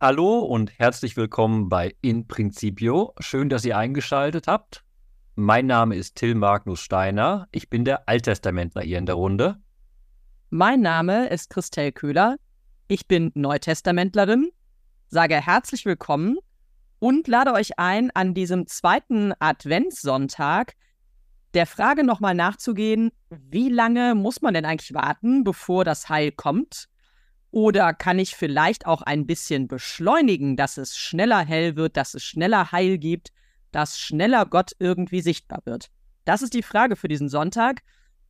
Hallo und herzlich willkommen bei In Principio. Schön, dass ihr eingeschaltet habt. Mein Name ist Till Magnus Steiner. Ich bin der Alttestamentler hier in der Runde. Mein Name ist Christel Köhler. Ich bin Neutestamentlerin, sage herzlich willkommen und lade euch ein, an diesem zweiten Adventssonntag der Frage nochmal nachzugehen, wie lange muss man denn eigentlich warten, bevor das Heil kommt? Oder kann ich vielleicht auch ein bisschen beschleunigen, dass es schneller hell wird, dass es schneller Heil gibt, dass schneller Gott irgendwie sichtbar wird? Das ist die Frage für diesen Sonntag.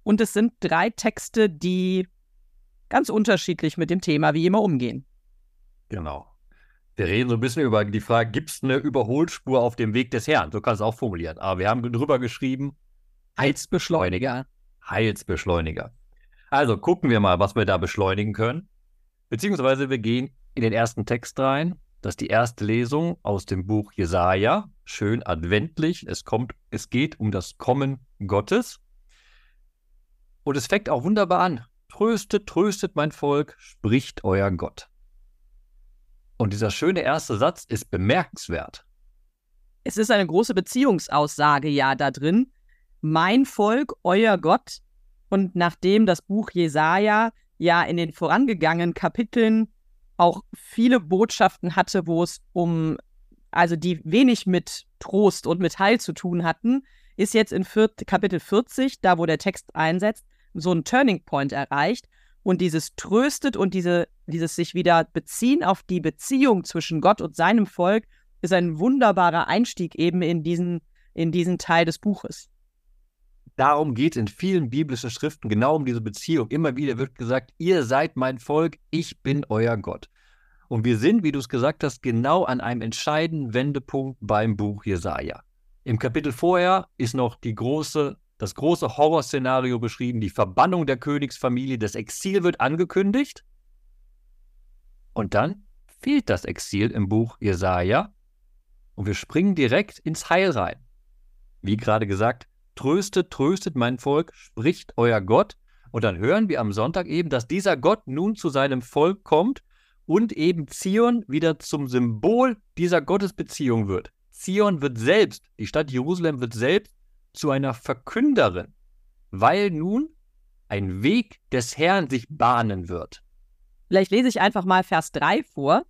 Und es sind drei Texte, die ganz unterschiedlich mit dem Thema wie immer umgehen. Genau. Wir reden so ein bisschen über die Frage, gibt es eine Überholspur auf dem Weg des Herrn? So kann es auch formulieren. Aber wir haben drüber geschrieben, Heilsbeschleuniger. Heilsbeschleuniger. Also gucken wir mal, was wir da beschleunigen können. Beziehungsweise wir gehen in den ersten Text rein. Das ist die erste Lesung aus dem Buch Jesaja. Schön adventlich. Es kommt, es geht um das Kommen Gottes. Und es fängt auch wunderbar an. Tröstet, tröstet mein Volk, spricht euer Gott. Und dieser schöne erste Satz ist bemerkenswert. Es ist eine große Beziehungsaussage ja da drin. Mein Volk, euer Gott. Und nachdem das Buch Jesaja ja in den vorangegangenen Kapiteln auch viele Botschaften hatte, wo es um, also die wenig mit Trost und mit Heil zu tun hatten, ist jetzt in viert, Kapitel 40, da wo der Text einsetzt, so ein Turning Point erreicht. Und dieses tröstet und diese, dieses sich wieder beziehen auf die Beziehung zwischen Gott und seinem Volk ist ein wunderbarer Einstieg eben in diesen, in diesen Teil des Buches. Darum geht es in vielen biblischen Schriften, genau um diese Beziehung. Immer wieder wird gesagt, ihr seid mein Volk, ich bin euer Gott. Und wir sind, wie du es gesagt hast, genau an einem entscheidenden Wendepunkt beim Buch Jesaja. Im Kapitel vorher ist noch die große, das große Horrorszenario beschrieben, die Verbannung der Königsfamilie, das Exil wird angekündigt. Und dann fehlt das Exil im Buch Jesaja und wir springen direkt ins Heil rein. Wie gerade gesagt, Tröstet, tröstet mein Volk, spricht euer Gott. Und dann hören wir am Sonntag eben, dass dieser Gott nun zu seinem Volk kommt und eben Zion wieder zum Symbol dieser Gottesbeziehung wird. Zion wird selbst, die Stadt Jerusalem wird selbst zu einer Verkünderin, weil nun ein Weg des Herrn sich bahnen wird. Vielleicht lese ich einfach mal Vers 3 vor,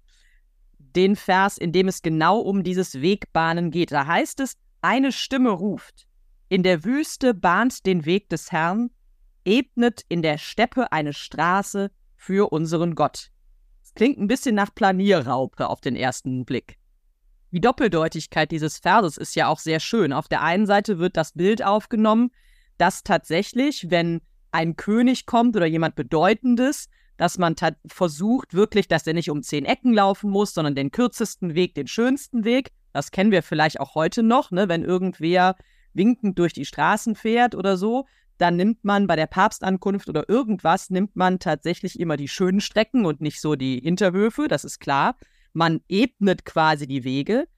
den Vers, in dem es genau um dieses Wegbahnen geht. Da heißt es, eine Stimme ruft, in der Wüste bahnt den Weg des Herrn, ebnet in der Steppe eine Straße für unseren Gott. Es klingt ein bisschen nach Planierraupe auf den ersten Blick. Die Doppeldeutigkeit dieses Verses ist ja auch sehr schön. Auf der einen Seite wird das Bild aufgenommen, dass tatsächlich, wenn ein König kommt oder jemand Bedeutendes, dass man versucht wirklich, dass er nicht um zehn Ecken laufen muss, sondern den kürzesten Weg, den schönsten Weg. Das kennen wir vielleicht auch heute noch, ne? wenn irgendwer winkend durch die Straßen fährt oder so, dann nimmt man bei der Papstankunft oder irgendwas, nimmt man tatsächlich immer die schönen Strecken und nicht so die Hinterhöfe, das ist klar. Man ebnet quasi die Wege.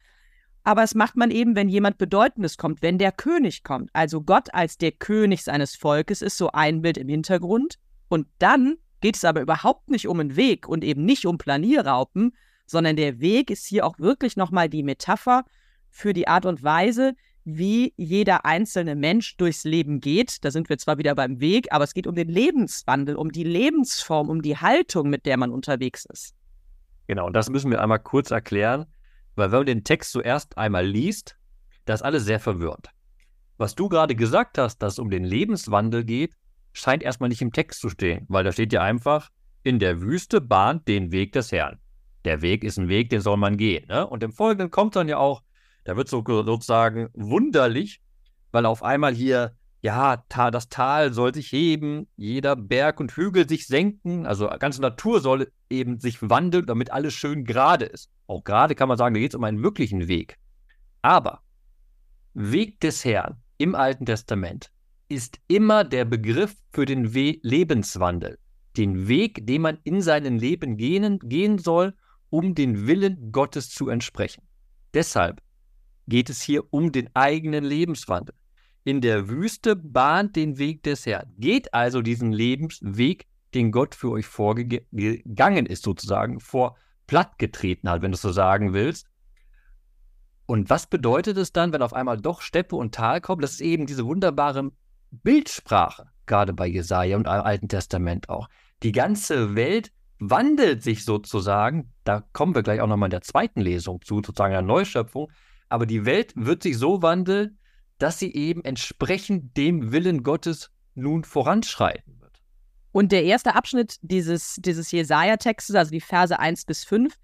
Aber es macht man eben, wenn jemand Bedeutendes kommt, wenn der König kommt. Also Gott als der König seines Volkes ist so ein Bild im Hintergrund. Und dann geht es aber überhaupt nicht um einen Weg und eben nicht um Planierraupen, sondern der Weg ist hier auch wirklich nochmal die Metapher für die Art und Weise, wie jeder einzelne Mensch durchs Leben geht. Da sind wir zwar wieder beim Weg, aber es geht um den Lebenswandel, um die Lebensform, um die Haltung, mit der man unterwegs ist. Genau, und das müssen wir einmal kurz erklären, weil wenn man den Text zuerst einmal liest, das ist alles sehr verwirrend. Was du gerade gesagt hast, dass es um den Lebenswandel geht, scheint erstmal nicht im Text zu stehen, weil da steht ja einfach, in der Wüste bahnt den Weg des Herrn. Der Weg ist ein Weg, den soll man gehen. Ne? Und im Folgenden kommt dann ja auch, da wird so sozusagen wunderlich, weil auf einmal hier, ja, das Tal soll sich heben, jeder Berg und Hügel sich senken, also ganze Natur soll eben sich wandeln, damit alles schön gerade ist. Auch gerade kann man sagen, da geht es um einen wirklichen Weg. Aber Weg des Herrn im Alten Testament ist immer der Begriff für den We Lebenswandel, den Weg, den man in seinem Leben gehen, gehen soll, um den Willen Gottes zu entsprechen. Deshalb geht es hier um den eigenen Lebenswandel. In der Wüste bahnt den Weg des Herrn. Geht also diesen Lebensweg, den Gott für euch vorgegangen ist, sozusagen vor plattgetreten hat, wenn du es so sagen willst. Und was bedeutet es dann, wenn auf einmal doch Steppe und Tal kommen? Das ist eben diese wunderbare Bildsprache, gerade bei Jesaja und im Alten Testament auch. Die ganze Welt wandelt sich sozusagen, da kommen wir gleich auch nochmal in der zweiten Lesung zu, sozusagen der Neuschöpfung, aber die Welt wird sich so wandeln, dass sie eben entsprechend dem Willen Gottes nun voranschreiten wird. Und der erste Abschnitt dieses, dieses Jesaja-Textes, also die Verse 1 bis 5,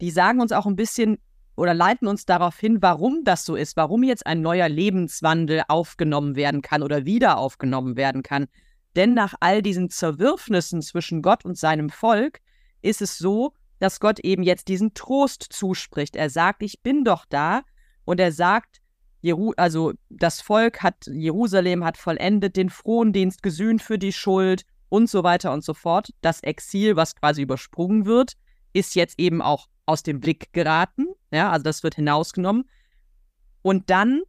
die sagen uns auch ein bisschen oder leiten uns darauf hin, warum das so ist, warum jetzt ein neuer Lebenswandel aufgenommen werden kann oder wieder aufgenommen werden kann. Denn nach all diesen Zerwürfnissen zwischen Gott und seinem Volk ist es so, dass Gott eben jetzt diesen Trost zuspricht. Er sagt, ich bin doch da. Und er sagt, Jeru also das Volk hat, Jerusalem hat vollendet den Frondienst, gesühnt für die Schuld und so weiter und so fort. Das Exil, was quasi übersprungen wird, ist jetzt eben auch aus dem Blick geraten. Ja, also das wird hinausgenommen. Und dann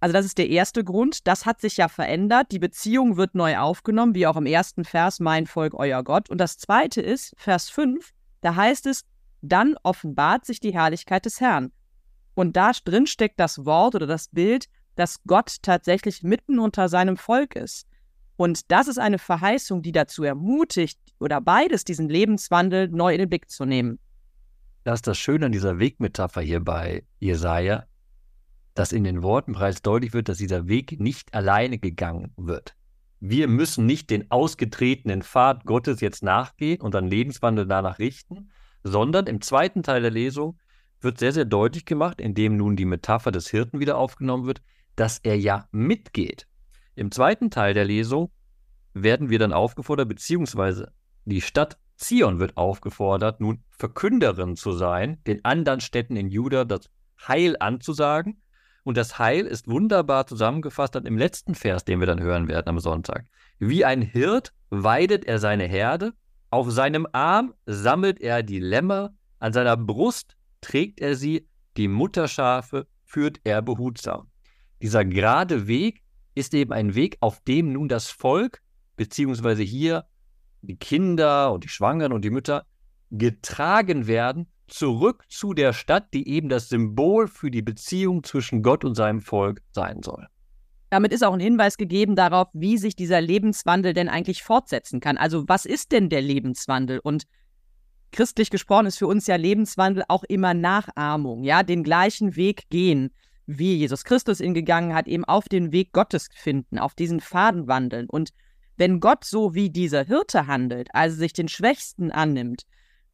also das ist der erste Grund. Das hat sich ja verändert. Die Beziehung wird neu aufgenommen, wie auch im ersten Vers, mein Volk, euer Gott. Und das zweite ist, Vers 5, da heißt es, dann offenbart sich die Herrlichkeit des Herrn. Und da drin steckt das Wort oder das Bild, dass Gott tatsächlich mitten unter seinem Volk ist. Und das ist eine Verheißung, die dazu ermutigt, oder beides, diesen Lebenswandel neu in den Blick zu nehmen. Das ist das Schöne an dieser Wegmetapher hier bei Jesaja dass in den Worten bereits deutlich wird, dass dieser Weg nicht alleine gegangen wird. Wir müssen nicht den ausgetretenen Pfad Gottes jetzt nachgehen und dann Lebenswandel danach richten, sondern im zweiten Teil der Lesung wird sehr, sehr deutlich gemacht, indem nun die Metapher des Hirten wieder aufgenommen wird, dass er ja mitgeht. Im zweiten Teil der Lesung werden wir dann aufgefordert, beziehungsweise die Stadt Zion wird aufgefordert, nun Verkünderin zu sein, den anderen Städten in Juda das Heil anzusagen und das Heil ist wunderbar zusammengefasst dann im letzten Vers, den wir dann hören werden am Sonntag. Wie ein Hirt weidet er seine Herde, auf seinem Arm sammelt er die Lämmer, an seiner Brust trägt er sie, die Mutterschafe führt er behutsam. Dieser gerade Weg ist eben ein Weg, auf dem nun das Volk, beziehungsweise hier die Kinder und die Schwangeren und die Mütter, getragen werden zurück zu der Stadt, die eben das Symbol für die Beziehung zwischen Gott und seinem Volk sein soll. Damit ist auch ein Hinweis gegeben darauf, wie sich dieser Lebenswandel denn eigentlich fortsetzen kann. Also was ist denn der Lebenswandel? Und christlich gesprochen ist für uns ja Lebenswandel auch immer Nachahmung, ja, den gleichen Weg gehen, wie Jesus Christus ihn gegangen hat, eben auf den Weg Gottes finden, auf diesen Faden wandeln. Und wenn Gott so wie dieser Hirte handelt, also sich den Schwächsten annimmt,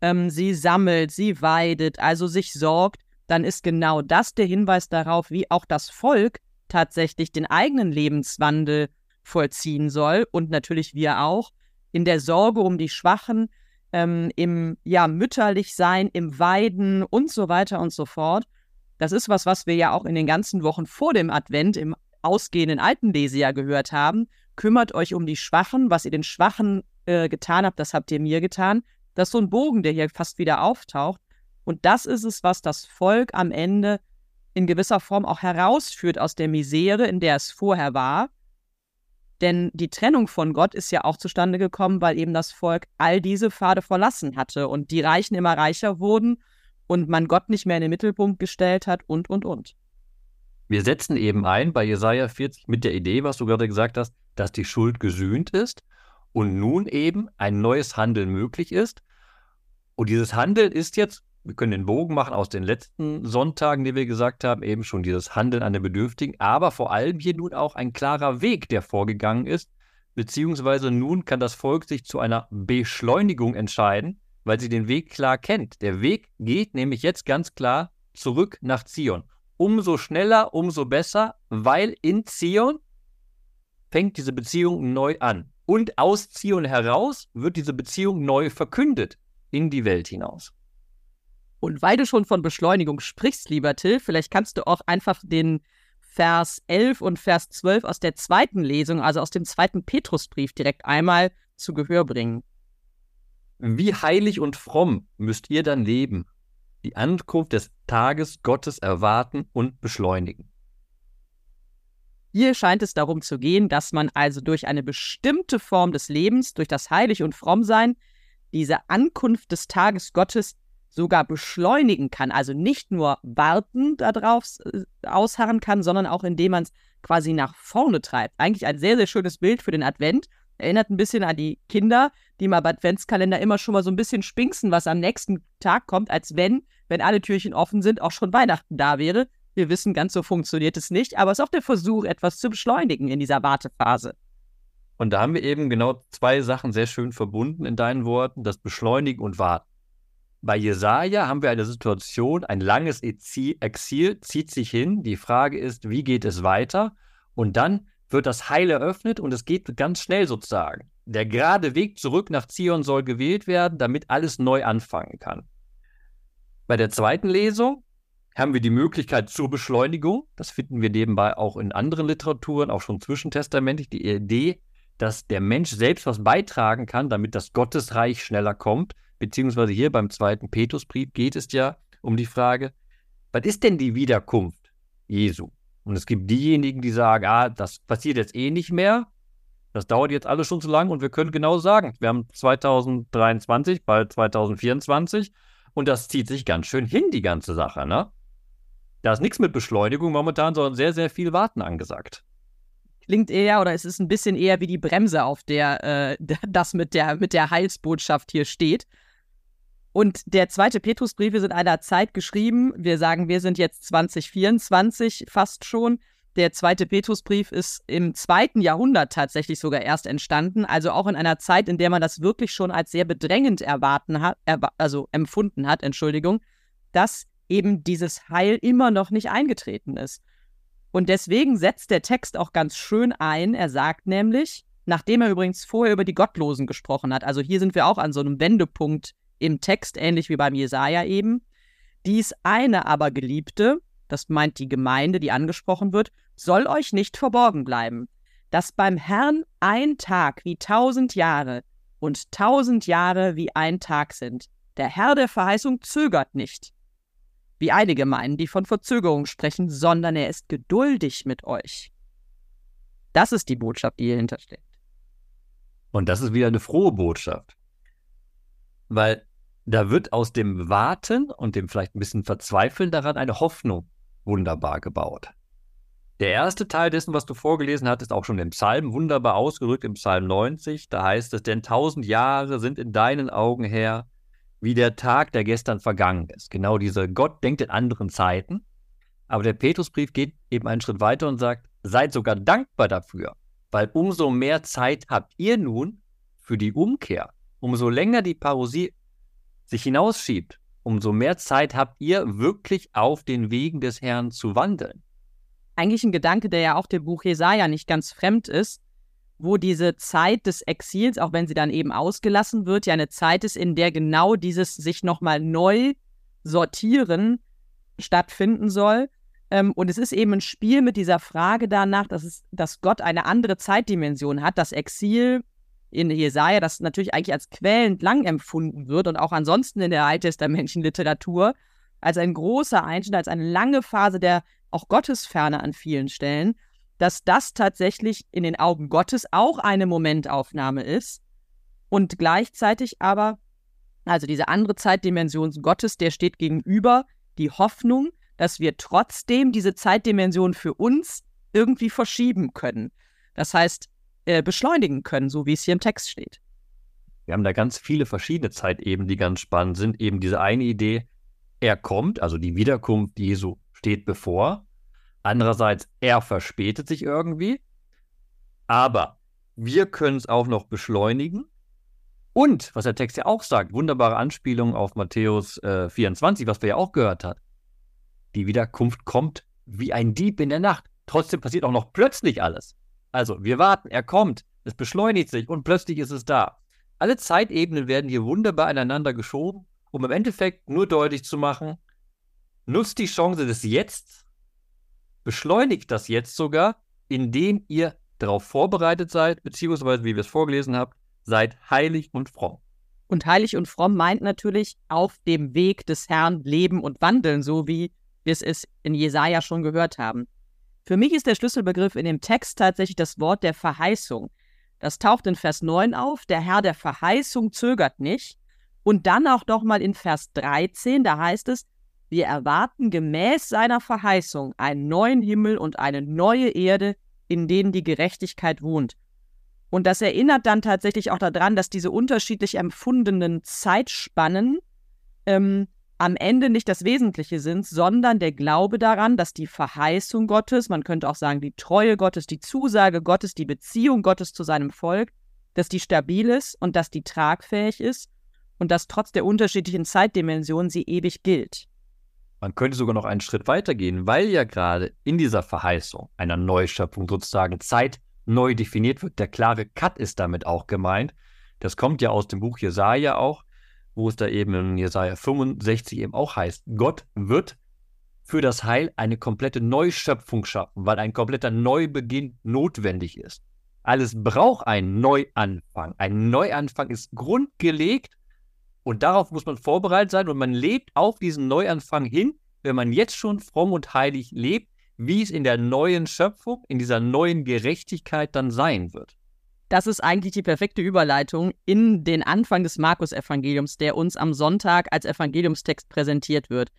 ähm, sie sammelt, sie weidet, also sich sorgt, dann ist genau das der Hinweis darauf, wie auch das Volk tatsächlich den eigenen Lebenswandel vollziehen soll und natürlich wir auch in der Sorge um die Schwachen, ähm, im ja mütterlich sein, im Weiden und so weiter und so fort. Das ist was, was wir ja auch in den ganzen Wochen vor dem Advent im ausgehenden alten Lesejahr gehört haben. Kümmert euch um die Schwachen, was ihr den Schwachen äh, getan habt, das habt ihr mir getan. Das ist so ein Bogen, der hier fast wieder auftaucht. Und das ist es, was das Volk am Ende in gewisser Form auch herausführt aus der Misere, in der es vorher war. Denn die Trennung von Gott ist ja auch zustande gekommen, weil eben das Volk all diese Pfade verlassen hatte und die Reichen immer reicher wurden und man Gott nicht mehr in den Mittelpunkt gestellt hat und, und, und. Wir setzen eben ein bei Jesaja 40 mit der Idee, was du gerade gesagt hast, dass die Schuld gesühnt ist und nun eben ein neues Handeln möglich ist. Und dieses Handeln ist jetzt, wir können den Bogen machen aus den letzten Sonntagen, die wir gesagt haben, eben schon dieses Handeln an den Bedürftigen, aber vor allem hier nun auch ein klarer Weg, der vorgegangen ist, beziehungsweise nun kann das Volk sich zu einer Beschleunigung entscheiden, weil sie den Weg klar kennt. Der Weg geht nämlich jetzt ganz klar zurück nach Zion. Umso schneller, umso besser, weil in Zion fängt diese Beziehung neu an. Und aus Zion heraus wird diese Beziehung neu verkündet in die Welt hinaus. Und weil du schon von Beschleunigung sprichst, lieber Till, vielleicht kannst du auch einfach den Vers 11 und Vers 12 aus der zweiten Lesung, also aus dem zweiten Petrusbrief, direkt einmal zu Gehör bringen. Wie heilig und fromm müsst ihr dann leben, die Ankunft des Tages Gottes erwarten und beschleunigen. Hier scheint es darum zu gehen, dass man also durch eine bestimmte Form des Lebens, durch das Heilig und Frommsein, diese Ankunft des Tages Gottes sogar beschleunigen kann. Also nicht nur warten darauf äh, ausharren kann, sondern auch indem man es quasi nach vorne treibt. Eigentlich ein sehr, sehr schönes Bild für den Advent. Erinnert ein bisschen an die Kinder, die mal beim Adventskalender immer schon mal so ein bisschen spinksen, was am nächsten Tag kommt, als wenn, wenn alle Türchen offen sind, auch schon Weihnachten da wäre. Wir wissen, ganz so funktioniert es nicht, aber es ist auch der Versuch, etwas zu beschleunigen in dieser Wartephase. Und da haben wir eben genau zwei Sachen sehr schön verbunden in deinen Worten, das Beschleunigen und Warten. Bei Jesaja haben wir eine Situation, ein langes Exil zieht sich hin. Die Frage ist, wie geht es weiter? Und dann wird das Heil eröffnet und es geht ganz schnell sozusagen. Der gerade Weg zurück nach Zion soll gewählt werden, damit alles neu anfangen kann. Bei der zweiten Lesung haben wir die Möglichkeit zur Beschleunigung. Das finden wir nebenbei auch in anderen Literaturen, auch schon zwischentestamentlich. Die Idee, dass der Mensch selbst was beitragen kann, damit das Gottesreich schneller kommt. Beziehungsweise hier beim zweiten Petrusbrief geht es ja um die Frage, was ist denn die Wiederkunft Jesu? Und es gibt diejenigen, die sagen, ah, das passiert jetzt eh nicht mehr. Das dauert jetzt alles schon zu lang und wir können genau sagen, wir haben 2023, bald 2024 und das zieht sich ganz schön hin, die ganze Sache, ne? Da ist nichts mit Beschleunigung momentan, sondern sehr, sehr viel Warten angesagt klingt eher oder es ist ein bisschen eher wie die Bremse, auf der äh, das mit der, mit der Heilsbotschaft hier steht. Und der zweite Petrusbrief ist in einer Zeit geschrieben. Wir sagen, wir sind jetzt 2024 fast schon. Der zweite Petrusbrief ist im zweiten Jahrhundert tatsächlich sogar erst entstanden, also auch in einer Zeit, in der man das wirklich schon als sehr bedrängend erwarten hat, erwa also empfunden hat, Entschuldigung, dass eben dieses Heil immer noch nicht eingetreten ist. Und deswegen setzt der Text auch ganz schön ein. Er sagt nämlich, nachdem er übrigens vorher über die Gottlosen gesprochen hat, also hier sind wir auch an so einem Wendepunkt im Text, ähnlich wie beim Jesaja eben. Dies eine aber Geliebte, das meint die Gemeinde, die angesprochen wird, soll euch nicht verborgen bleiben, dass beim Herrn ein Tag wie tausend Jahre und tausend Jahre wie ein Tag sind. Der Herr der Verheißung zögert nicht, wie einige meinen, die von Verzögerung sprechen, sondern er ist geduldig mit euch. Das ist die Botschaft, die hier hintersteckt. Und das ist wieder eine frohe Botschaft. Weil da wird aus dem Warten und dem vielleicht ein bisschen Verzweifeln daran eine Hoffnung wunderbar gebaut. Der erste Teil dessen, was du vorgelesen hast, ist auch schon im Psalm wunderbar ausgerückt, im Psalm 90. Da heißt es, denn tausend Jahre sind in deinen Augen her wie der Tag, der gestern vergangen ist. Genau dieser Gott denkt in anderen Zeiten. Aber der Petrusbrief geht eben einen Schritt weiter und sagt, seid sogar dankbar dafür, weil umso mehr Zeit habt ihr nun für die Umkehr. Umso länger die Parosie sich hinausschiebt, umso mehr Zeit habt ihr wirklich auf den Wegen des Herrn zu wandeln. Eigentlich ein Gedanke, der ja auch dem Buch Jesaja nicht ganz fremd ist, wo diese Zeit des Exils, auch wenn sie dann eben ausgelassen wird, ja eine Zeit ist, in der genau dieses sich nochmal neu sortieren stattfinden soll. Ähm, und es ist eben ein Spiel mit dieser Frage danach, dass, es, dass Gott eine andere Zeitdimension hat. Das Exil in Jesaja, das natürlich eigentlich als quälend lang empfunden wird und auch ansonsten in der alttestamentlichen Literatur, als ein großer Einschnitt, als eine lange Phase der auch Gottesferne an vielen Stellen dass das tatsächlich in den Augen Gottes auch eine Momentaufnahme ist und gleichzeitig aber, also diese andere Zeitdimension Gottes, der steht gegenüber die Hoffnung, dass wir trotzdem diese Zeitdimension für uns irgendwie verschieben können. Das heißt, äh, beschleunigen können, so wie es hier im Text steht. Wir haben da ganz viele verschiedene Zeitebenen, die ganz spannend sind. Eben diese eine Idee, er kommt, also die Wiederkunft Jesu steht bevor. Andererseits, er verspätet sich irgendwie. Aber wir können es auch noch beschleunigen. Und, was der Text ja auch sagt, wunderbare Anspielung auf Matthäus äh, 24, was wir ja auch gehört haben. Die Wiederkunft kommt wie ein Dieb in der Nacht. Trotzdem passiert auch noch plötzlich alles. Also, wir warten, er kommt, es beschleunigt sich und plötzlich ist es da. Alle Zeitebenen werden hier wunderbar aneinander geschoben, um im Endeffekt nur deutlich zu machen, nutzt die Chance des Jetzt beschleunigt das jetzt sogar, indem ihr darauf vorbereitet seid, beziehungsweise, wie wir es vorgelesen haben, seid heilig und fromm. Und heilig und fromm meint natürlich auf dem Weg des Herrn leben und wandeln, so wie wir es in Jesaja schon gehört haben. Für mich ist der Schlüsselbegriff in dem Text tatsächlich das Wort der Verheißung. Das taucht in Vers 9 auf. Der Herr der Verheißung zögert nicht. Und dann auch noch mal in Vers 13, da heißt es, wir erwarten gemäß seiner Verheißung einen neuen Himmel und eine neue Erde, in denen die Gerechtigkeit wohnt. Und das erinnert dann tatsächlich auch daran, dass diese unterschiedlich empfundenen Zeitspannen ähm, am Ende nicht das Wesentliche sind, sondern der Glaube daran, dass die Verheißung Gottes, man könnte auch sagen die Treue Gottes, die Zusage Gottes, die Beziehung Gottes zu seinem Volk, dass die stabil ist und dass die tragfähig ist und dass trotz der unterschiedlichen Zeitdimensionen sie ewig gilt. Man könnte sogar noch einen Schritt weiter gehen, weil ja gerade in dieser Verheißung einer Neuschöpfung sozusagen Zeit neu definiert wird. Der klare Cut ist damit auch gemeint. Das kommt ja aus dem Buch Jesaja auch, wo es da eben in Jesaja 65 eben auch heißt: Gott wird für das Heil eine komplette Neuschöpfung schaffen, weil ein kompletter Neubeginn notwendig ist. Alles braucht einen Neuanfang. Ein Neuanfang ist grundgelegt und darauf muss man vorbereitet sein und man lebt auf diesen Neuanfang hin, wenn man jetzt schon fromm und heilig lebt, wie es in der neuen Schöpfung, in dieser neuen Gerechtigkeit dann sein wird. Das ist eigentlich die perfekte Überleitung in den Anfang des Markus-Evangeliums, der uns am Sonntag als Evangeliumstext präsentiert wird.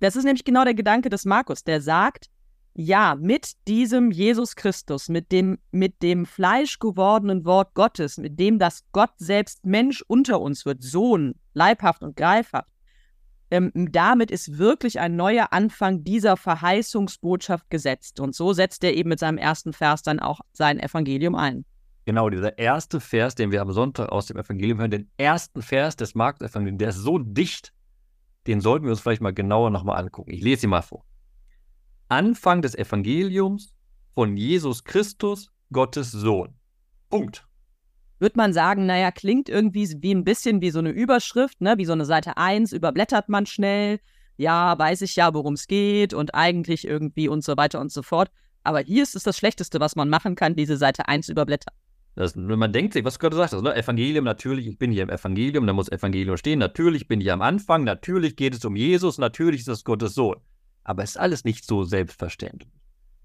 Das ist nämlich genau der Gedanke des Markus, der sagt, ja, mit diesem Jesus Christus, mit dem, mit dem fleischgewordenen Wort Gottes, mit dem das Gott selbst Mensch unter uns wird, Sohn, leibhaft und greifhaft, ähm, damit ist wirklich ein neuer Anfang dieser Verheißungsbotschaft gesetzt. Und so setzt er eben mit seinem ersten Vers dann auch sein Evangelium ein. Genau, dieser erste Vers, den wir am Sonntag aus dem Evangelium hören, den ersten Vers des Markus-Evangeliums, der ist so dicht, den sollten wir uns vielleicht mal genauer nochmal angucken. Ich lese ihn mal vor. Anfang des Evangeliums von Jesus Christus, Gottes Sohn. Punkt. Würde man sagen, naja, klingt irgendwie wie ein bisschen wie so eine Überschrift, ne? wie so eine Seite 1, überblättert man schnell. Ja, weiß ich ja, worum es geht und eigentlich irgendwie und so weiter und so fort. Aber hier ist es das Schlechteste, was man machen kann, diese Seite 1 überblättern. Das, man denkt sich, was du gerade sagst, ne? Evangelium, natürlich, ich bin hier im Evangelium, da muss Evangelium stehen, natürlich bin ich am Anfang, natürlich geht es um Jesus, natürlich ist das Gottes Sohn. Aber es ist alles nicht so selbstverständlich.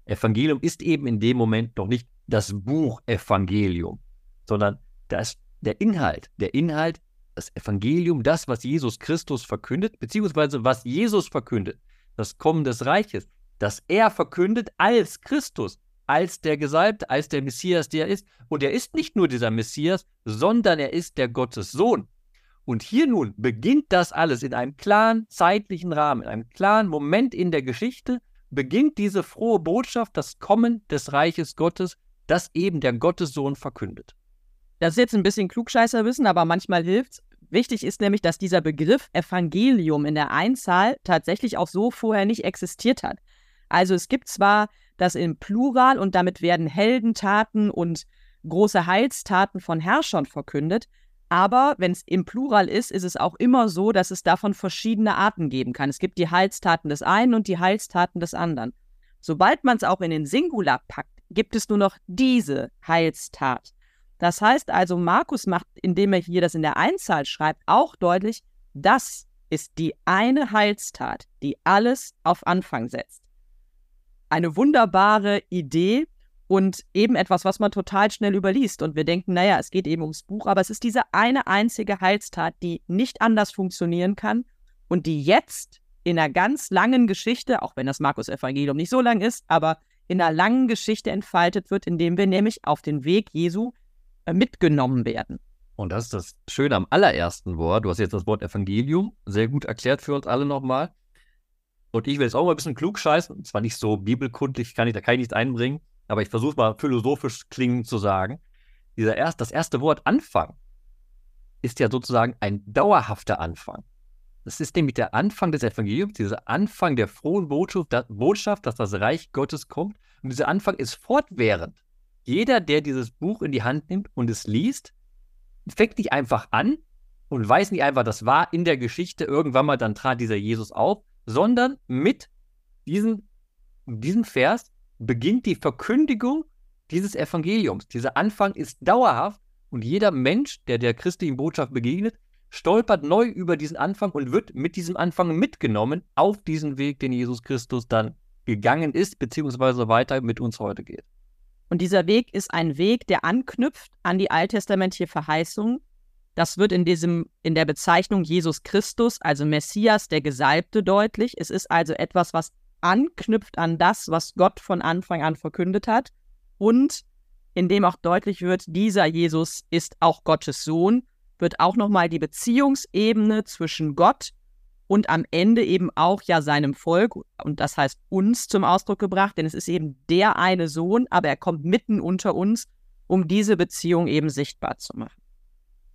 Evangelium ist eben in dem Moment noch nicht das Buch Evangelium, sondern das, der Inhalt, der Inhalt, das Evangelium, das, was Jesus Christus verkündet, beziehungsweise was Jesus verkündet, das Kommen des Reiches, das er verkündet als Christus, als der Gesalbte, als der Messias, der er ist. Und er ist nicht nur dieser Messias, sondern er ist der Gottes Sohn. Und hier nun beginnt das alles in einem klaren zeitlichen Rahmen, in einem klaren Moment in der Geschichte, beginnt diese frohe Botschaft, das Kommen des Reiches Gottes, das eben der Gottessohn verkündet. Das ist jetzt ein bisschen Klugscheißerwissen, aber manchmal hilft's. Wichtig ist nämlich, dass dieser Begriff Evangelium in der Einzahl tatsächlich auch so vorher nicht existiert hat. Also es gibt zwar das im Plural und damit werden Heldentaten und große Heilstaten von Herrschern verkündet, aber wenn es im Plural ist, ist es auch immer so, dass es davon verschiedene Arten geben kann. Es gibt die Heilstaten des einen und die Heilstaten des anderen. Sobald man es auch in den Singular packt, gibt es nur noch diese Heilstat. Das heißt also, Markus macht, indem er hier das in der Einzahl schreibt, auch deutlich, das ist die eine Heilstat, die alles auf Anfang setzt. Eine wunderbare Idee, und eben etwas, was man total schnell überliest. Und wir denken, naja, es geht eben ums Buch, aber es ist diese eine einzige Heilstat, die nicht anders funktionieren kann und die jetzt in einer ganz langen Geschichte, auch wenn das Markus-Evangelium nicht so lang ist, aber in einer langen Geschichte entfaltet wird, indem wir nämlich auf den Weg Jesu mitgenommen werden. Und das ist das Schöne am allerersten Wort. Du hast jetzt das Wort Evangelium sehr gut erklärt für uns alle nochmal. Und ich will jetzt auch mal ein bisschen klug scheißen. Zwar nicht so bibelkundlich, kann ich, da kann ich nichts einbringen aber ich versuche mal philosophisch klingend zu sagen. Dieser erst, das erste Wort Anfang ist ja sozusagen ein dauerhafter Anfang. Das ist nämlich der Anfang des Evangeliums, dieser Anfang der frohen Botschaft, dass das Reich Gottes kommt. Und dieser Anfang ist fortwährend. Jeder, der dieses Buch in die Hand nimmt und es liest, fängt nicht einfach an und weiß nicht einfach, das war in der Geschichte irgendwann mal, dann trat dieser Jesus auf, sondern mit diesem, diesem Vers beginnt die Verkündigung dieses Evangeliums. Dieser Anfang ist dauerhaft und jeder Mensch, der der christlichen Botschaft begegnet, stolpert neu über diesen Anfang und wird mit diesem Anfang mitgenommen auf diesen Weg, den Jesus Christus dann gegangen ist, beziehungsweise weiter mit uns heute geht. Und dieser Weg ist ein Weg, der anknüpft an die alttestamentliche Verheißung, Das wird in diesem, in der Bezeichnung Jesus Christus, also Messias, der Gesalbte, deutlich. Es ist also etwas, was anknüpft an das, was Gott von Anfang an verkündet hat und in dem auch deutlich wird, dieser Jesus ist auch Gottes Sohn, wird auch nochmal die Beziehungsebene zwischen Gott und am Ende eben auch ja seinem Volk und das heißt uns zum Ausdruck gebracht, denn es ist eben der eine Sohn, aber er kommt mitten unter uns, um diese Beziehung eben sichtbar zu machen.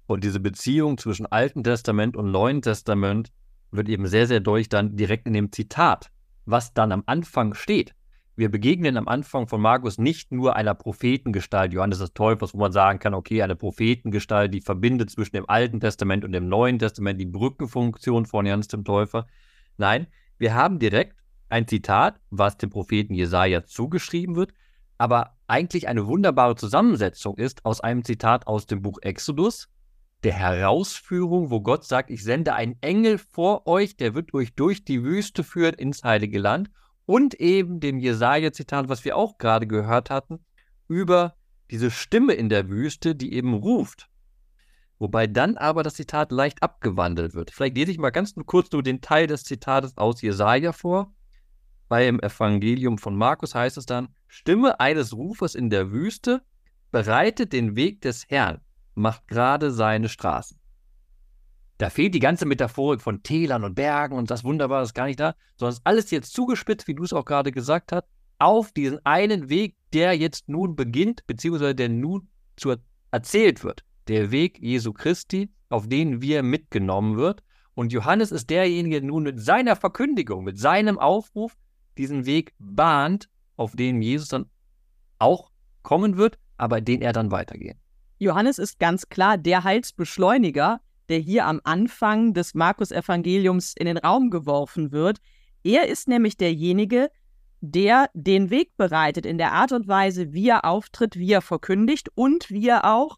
Und diese Beziehung zwischen Alten Testament und Neuen Testament wird eben sehr, sehr deutlich dann direkt in dem Zitat, was dann am Anfang steht. Wir begegnen am Anfang von Markus nicht nur einer Prophetengestalt, Johannes des Täufers, wo man sagen kann, okay, eine Prophetengestalt, die verbindet zwischen dem Alten Testament und dem Neuen Testament, die Brückenfunktion von Johannes dem Täufer. Nein, wir haben direkt ein Zitat, was dem Propheten Jesaja zugeschrieben wird, aber eigentlich eine wunderbare Zusammensetzung ist aus einem Zitat aus dem Buch Exodus, der Herausführung, wo Gott sagt, ich sende einen Engel vor euch, der wird euch durch die Wüste führen ins heilige Land und eben dem Jesaja-Zitat, was wir auch gerade gehört hatten, über diese Stimme in der Wüste, die eben ruft. Wobei dann aber das Zitat leicht abgewandelt wird. Vielleicht lese ich mal ganz kurz nur den Teil des Zitates aus Jesaja vor. Beim Evangelium von Markus heißt es dann: Stimme eines Rufers in der Wüste, bereitet den Weg des Herrn, macht gerade seine Straßen. Da fehlt die ganze Metaphorik von Tälern und Bergen und das Wunderbare ist gar nicht da, sondern es ist alles jetzt zugespitzt, wie du es auch gerade gesagt hast, auf diesen einen Weg, der jetzt nun beginnt, beziehungsweise der nun zu erzählt wird. Der Weg Jesu Christi, auf den wir mitgenommen wird. Und Johannes ist derjenige, der nun mit seiner Verkündigung, mit seinem Aufruf diesen Weg bahnt, auf den Jesus dann auch kommen wird, aber den er dann weitergehen. Johannes ist ganz klar der Heilsbeschleuniger, der hier am Anfang des Markus-Evangeliums in den Raum geworfen wird. Er ist nämlich derjenige, der den Weg bereitet in der Art und Weise, wie er auftritt, wie er verkündigt und wie er auch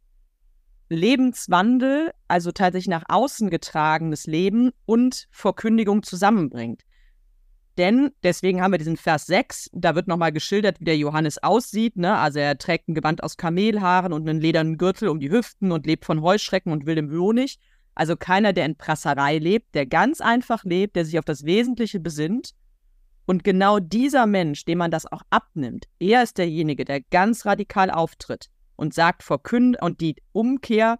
Lebenswandel, also tatsächlich nach außen getragenes Leben und Verkündigung zusammenbringt. Denn deswegen haben wir diesen Vers 6, da wird nochmal geschildert, wie der Johannes aussieht. Ne? Also er trägt ein Gewand aus Kamelhaaren und einen ledernen Gürtel um die Hüften und lebt von Heuschrecken und wildem Honig. Also keiner, der in Prasserei lebt, der ganz einfach lebt, der sich auf das Wesentliche besinnt. Und genau dieser Mensch, dem man das auch abnimmt, er ist derjenige, der ganz radikal auftritt und sagt, verkündet und die Umkehr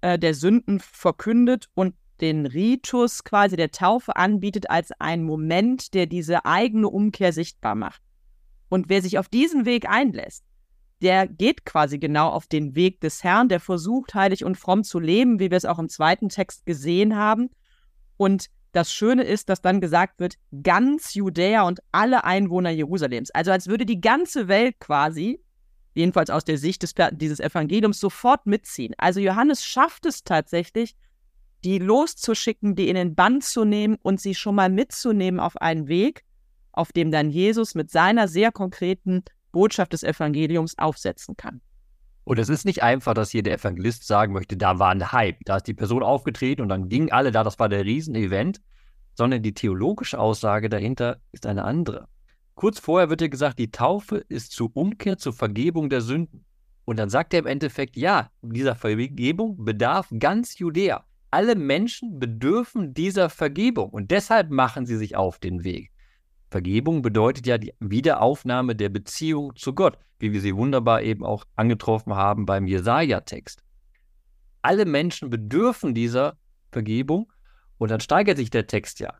äh, der Sünden verkündet und den Ritus quasi der Taufe anbietet als einen Moment, der diese eigene Umkehr sichtbar macht. Und wer sich auf diesen Weg einlässt, der geht quasi genau auf den Weg des Herrn, der versucht, heilig und fromm zu leben, wie wir es auch im zweiten Text gesehen haben. Und das Schöne ist, dass dann gesagt wird, ganz Judäa und alle Einwohner Jerusalems. Also als würde die ganze Welt quasi, jedenfalls aus der Sicht des, dieses Evangeliums, sofort mitziehen. Also Johannes schafft es tatsächlich, die loszuschicken, die in den Bann zu nehmen und sie schon mal mitzunehmen auf einen Weg, auf dem dann Jesus mit seiner sehr konkreten Botschaft des Evangeliums aufsetzen kann. Und es ist nicht einfach, dass hier der Evangelist sagen möchte, da war ein Hype, da ist die Person aufgetreten und dann gingen alle da, das war der Riesenevent, sondern die theologische Aussage dahinter ist eine andere. Kurz vorher wird ja gesagt, die Taufe ist zur Umkehr, zur Vergebung der Sünden. Und dann sagt er im Endeffekt, ja, dieser Vergebung bedarf ganz Judäa. Alle Menschen bedürfen dieser Vergebung und deshalb machen sie sich auf den Weg. Vergebung bedeutet ja die Wiederaufnahme der Beziehung zu Gott, wie wir sie wunderbar eben auch angetroffen haben beim Jesaja-Text. Alle Menschen bedürfen dieser Vergebung und dann steigert sich der Text ja.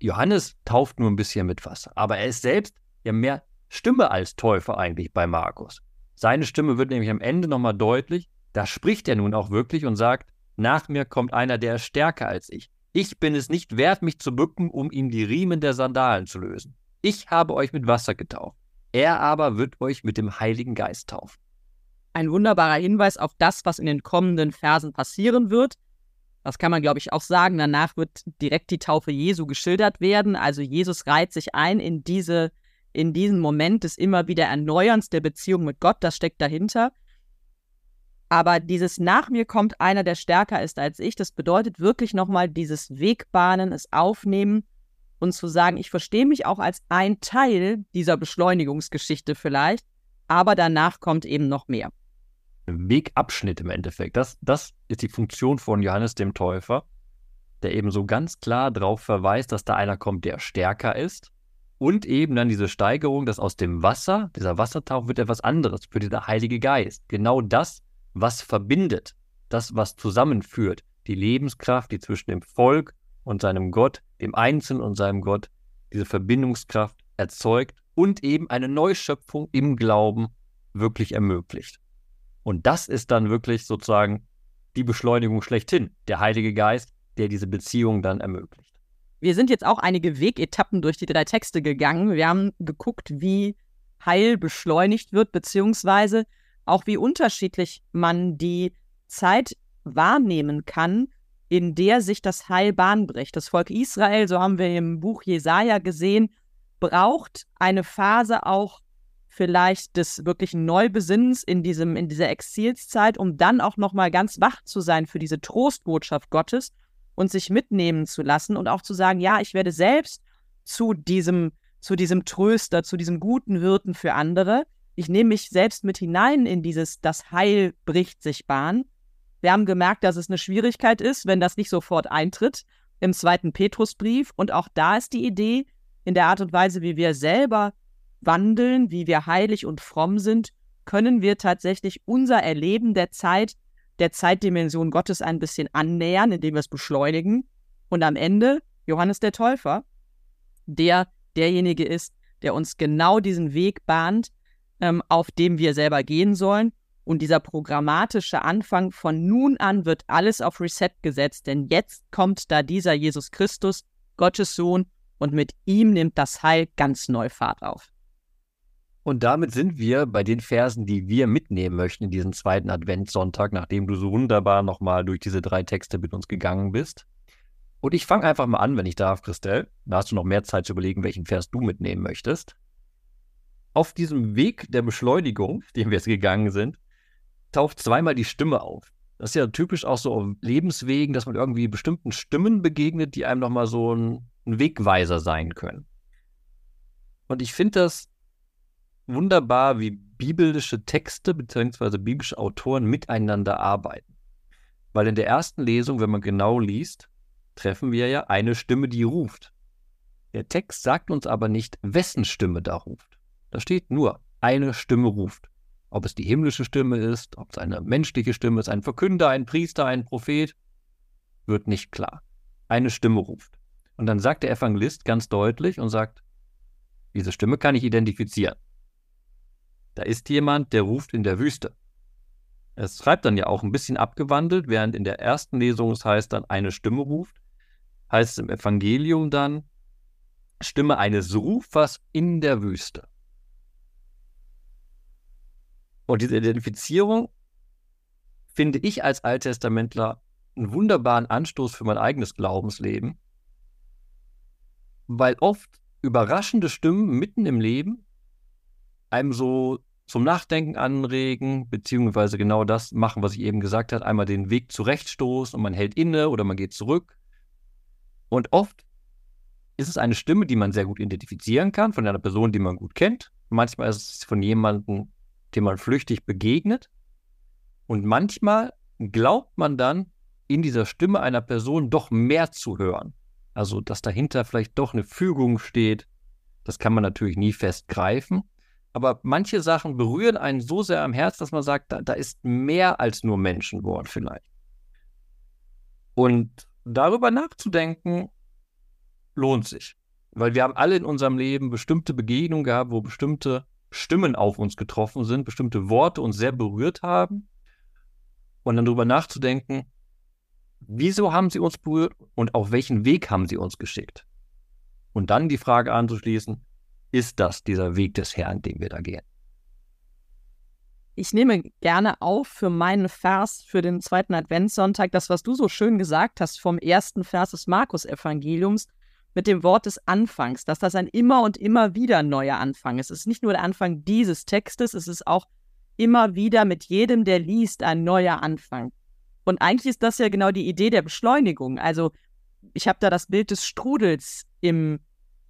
Johannes tauft nur ein bisschen mit Wasser, aber er ist selbst ja mehr Stimme als Täufer eigentlich bei Markus. Seine Stimme wird nämlich am Ende nochmal deutlich. Da spricht er nun auch wirklich und sagt, nach mir kommt einer, der ist stärker als ich. Ich bin es nicht wert, mich zu bücken, um ihm die Riemen der Sandalen zu lösen. Ich habe euch mit Wasser getauft. Er aber wird euch mit dem Heiligen Geist taufen. Ein wunderbarer Hinweis auf das, was in den kommenden Versen passieren wird. Das kann man, glaube ich, auch sagen. Danach wird direkt die Taufe Jesu geschildert werden. Also Jesus reiht sich ein in diese, in diesen Moment des immer wieder Erneuerns der Beziehung mit Gott. Das steckt dahinter. Aber dieses nach mir kommt einer, der stärker ist als ich, das bedeutet wirklich nochmal dieses Wegbahnen, es aufnehmen und zu sagen, ich verstehe mich auch als ein Teil dieser Beschleunigungsgeschichte vielleicht, aber danach kommt eben noch mehr. Wegabschnitt im Endeffekt. Das, das ist die Funktion von Johannes dem Täufer, der eben so ganz klar darauf verweist, dass da einer kommt, der stärker ist. Und eben dann diese Steigerung, dass aus dem Wasser, dieser Wassertauch wird etwas anderes, für dieser Heilige Geist. Genau das, was verbindet, das, was zusammenführt, die Lebenskraft, die zwischen dem Volk und seinem Gott, dem Einzelnen und seinem Gott, diese Verbindungskraft erzeugt und eben eine Neuschöpfung im Glauben wirklich ermöglicht. Und das ist dann wirklich sozusagen die Beschleunigung schlechthin, der Heilige Geist, der diese Beziehung dann ermöglicht. Wir sind jetzt auch einige Wegetappen durch die drei Texte gegangen. Wir haben geguckt, wie Heil beschleunigt wird, beziehungsweise auch wie unterschiedlich man die Zeit wahrnehmen kann, in der sich das Heil Bahn bricht. Das Volk Israel, so haben wir im Buch Jesaja gesehen, braucht eine Phase auch vielleicht des wirklichen Neubesinnens in diesem in dieser Exilszeit, um dann auch noch mal ganz wach zu sein für diese Trostbotschaft Gottes und sich mitnehmen zu lassen und auch zu sagen, ja, ich werde selbst zu diesem zu diesem Tröster, zu diesem guten Wirten für andere. Ich nehme mich selbst mit hinein in dieses das Heil bricht sich Bahn. Wir haben gemerkt, dass es eine Schwierigkeit ist, wenn das nicht sofort eintritt im zweiten Petrusbrief und auch da ist die Idee, in der Art und Weise, wie wir selber wandeln, wie wir heilig und fromm sind, können wir tatsächlich unser Erleben der Zeit, der Zeitdimension Gottes ein bisschen annähern, indem wir es beschleunigen. Und am Ende Johannes der Täufer, der derjenige ist, der uns genau diesen Weg bahnt, ähm, auf dem wir selber gehen sollen. Und dieser programmatische Anfang von nun an wird alles auf Reset gesetzt, denn jetzt kommt da dieser Jesus Christus, Gottes Sohn, und mit ihm nimmt das Heil ganz neu Fahrt auf. Und damit sind wir bei den Versen, die wir mitnehmen möchten in diesen zweiten Adventssonntag, nachdem du so wunderbar nochmal durch diese drei Texte mit uns gegangen bist. Und ich fange einfach mal an, wenn ich darf, Christelle. Da hast du noch mehr Zeit zu überlegen, welchen Vers du mitnehmen möchtest. Auf diesem Weg der Beschleunigung, den wir jetzt gegangen sind, taucht zweimal die Stimme auf. Das ist ja typisch auch so auf Lebenswegen, dass man irgendwie bestimmten Stimmen begegnet, die einem nochmal so ein ein Wegweiser sein können. Und ich finde das wunderbar, wie biblische Texte bzw. biblische Autoren miteinander arbeiten. Weil in der ersten Lesung, wenn man genau liest, treffen wir ja eine Stimme, die ruft. Der Text sagt uns aber nicht, wessen Stimme da ruft. Da steht nur, eine Stimme ruft. Ob es die himmlische Stimme ist, ob es eine menschliche Stimme ist, ein Verkünder, ein Priester, ein Prophet, wird nicht klar. Eine Stimme ruft. Und dann sagt der Evangelist ganz deutlich und sagt, diese Stimme kann ich identifizieren. Da ist jemand, der ruft in der Wüste. Es schreibt dann ja auch ein bisschen abgewandelt, während in der ersten Lesung es heißt dann eine Stimme ruft, heißt es im Evangelium dann Stimme eines Rufers in der Wüste. Und diese Identifizierung finde ich als Alttestamentler einen wunderbaren Anstoß für mein eigenes Glaubensleben, weil oft überraschende Stimmen mitten im Leben einem so zum Nachdenken anregen, beziehungsweise genau das machen, was ich eben gesagt habe, einmal den Weg zurechtstoßen und man hält inne oder man geht zurück. Und oft ist es eine Stimme, die man sehr gut identifizieren kann, von einer Person, die man gut kennt. Manchmal ist es von jemandem, dem man flüchtig begegnet. Und manchmal glaubt man dann, in dieser Stimme einer Person doch mehr zu hören. Also, dass dahinter vielleicht doch eine Fügung steht, das kann man natürlich nie festgreifen. Aber manche Sachen berühren einen so sehr am Herz, dass man sagt, da, da ist mehr als nur Menschenwort vielleicht. Und darüber nachzudenken, lohnt sich. Weil wir haben alle in unserem Leben bestimmte Begegnungen gehabt, wo bestimmte Stimmen auf uns getroffen sind, bestimmte Worte uns sehr berührt haben. Und dann darüber nachzudenken, wieso haben sie uns berührt und auf welchen Weg haben sie uns geschickt? Und dann die Frage anzuschließen, ist das dieser Weg des Herrn, den wir da gehen? Ich nehme gerne auf für meinen Vers für den zweiten Adventssonntag, das, was du so schön gesagt hast vom ersten Vers des Markus-Evangeliums mit dem Wort des Anfangs, dass das ein immer und immer wieder neuer Anfang ist. Es ist nicht nur der Anfang dieses Textes, es ist auch immer wieder mit jedem, der liest, ein neuer Anfang. Und eigentlich ist das ja genau die Idee der Beschleunigung. Also ich habe da das Bild des Strudels im,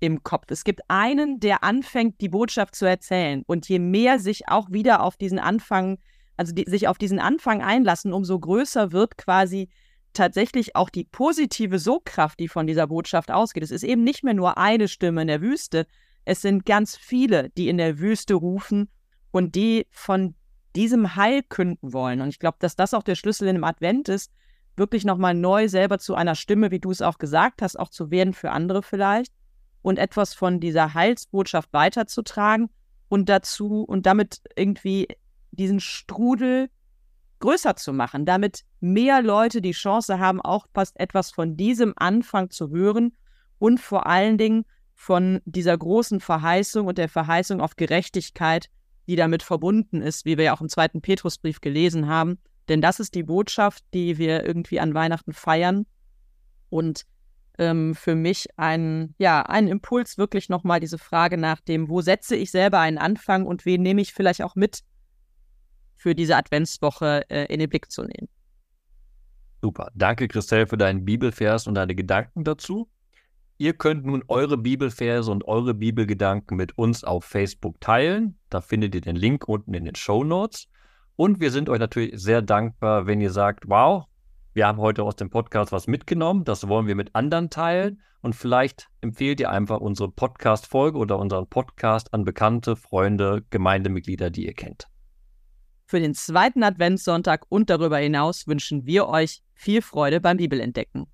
im Kopf. Es gibt einen, der anfängt, die Botschaft zu erzählen. Und je mehr sich auch wieder auf diesen Anfang also die, sich auf diesen Anfang einlassen, umso größer wird quasi tatsächlich auch die positive Sogkraft, die von dieser Botschaft ausgeht. Es ist eben nicht mehr nur eine Stimme in der Wüste, es sind ganz viele, die in der Wüste rufen und die von diesem Heil künden wollen. Und ich glaube, dass das auch der Schlüssel in dem Advent ist, wirklich nochmal neu selber zu einer Stimme, wie du es auch gesagt hast, auch zu werden für andere vielleicht und etwas von dieser Heilsbotschaft weiterzutragen und dazu und damit irgendwie diesen Strudel größer zu machen, damit mehr Leute die Chance haben, auch fast etwas von diesem Anfang zu hören und vor allen Dingen von dieser großen Verheißung und der Verheißung auf Gerechtigkeit, die damit verbunden ist, wie wir ja auch im zweiten Petrusbrief gelesen haben. Denn das ist die Botschaft, die wir irgendwie an Weihnachten feiern. Und ähm, für mich ein, ja, ein Impuls, wirklich nochmal diese Frage nach dem, wo setze ich selber einen Anfang und wen nehme ich vielleicht auch mit für diese Adventswoche äh, in den Blick zu nehmen. Super. Danke, Christelle, für deinen Bibelvers und deine Gedanken dazu. Ihr könnt nun eure Bibelverse und eure Bibelgedanken mit uns auf Facebook teilen. Da findet ihr den Link unten in den Show Notes. Und wir sind euch natürlich sehr dankbar, wenn ihr sagt, wow, wir haben heute aus dem Podcast was mitgenommen, das wollen wir mit anderen teilen. Und vielleicht empfehlt ihr einfach unsere Podcast-Folge oder unseren Podcast an bekannte Freunde, Gemeindemitglieder, die ihr kennt. Für den zweiten Adventssonntag und darüber hinaus wünschen wir euch viel Freude beim Bibelentdecken.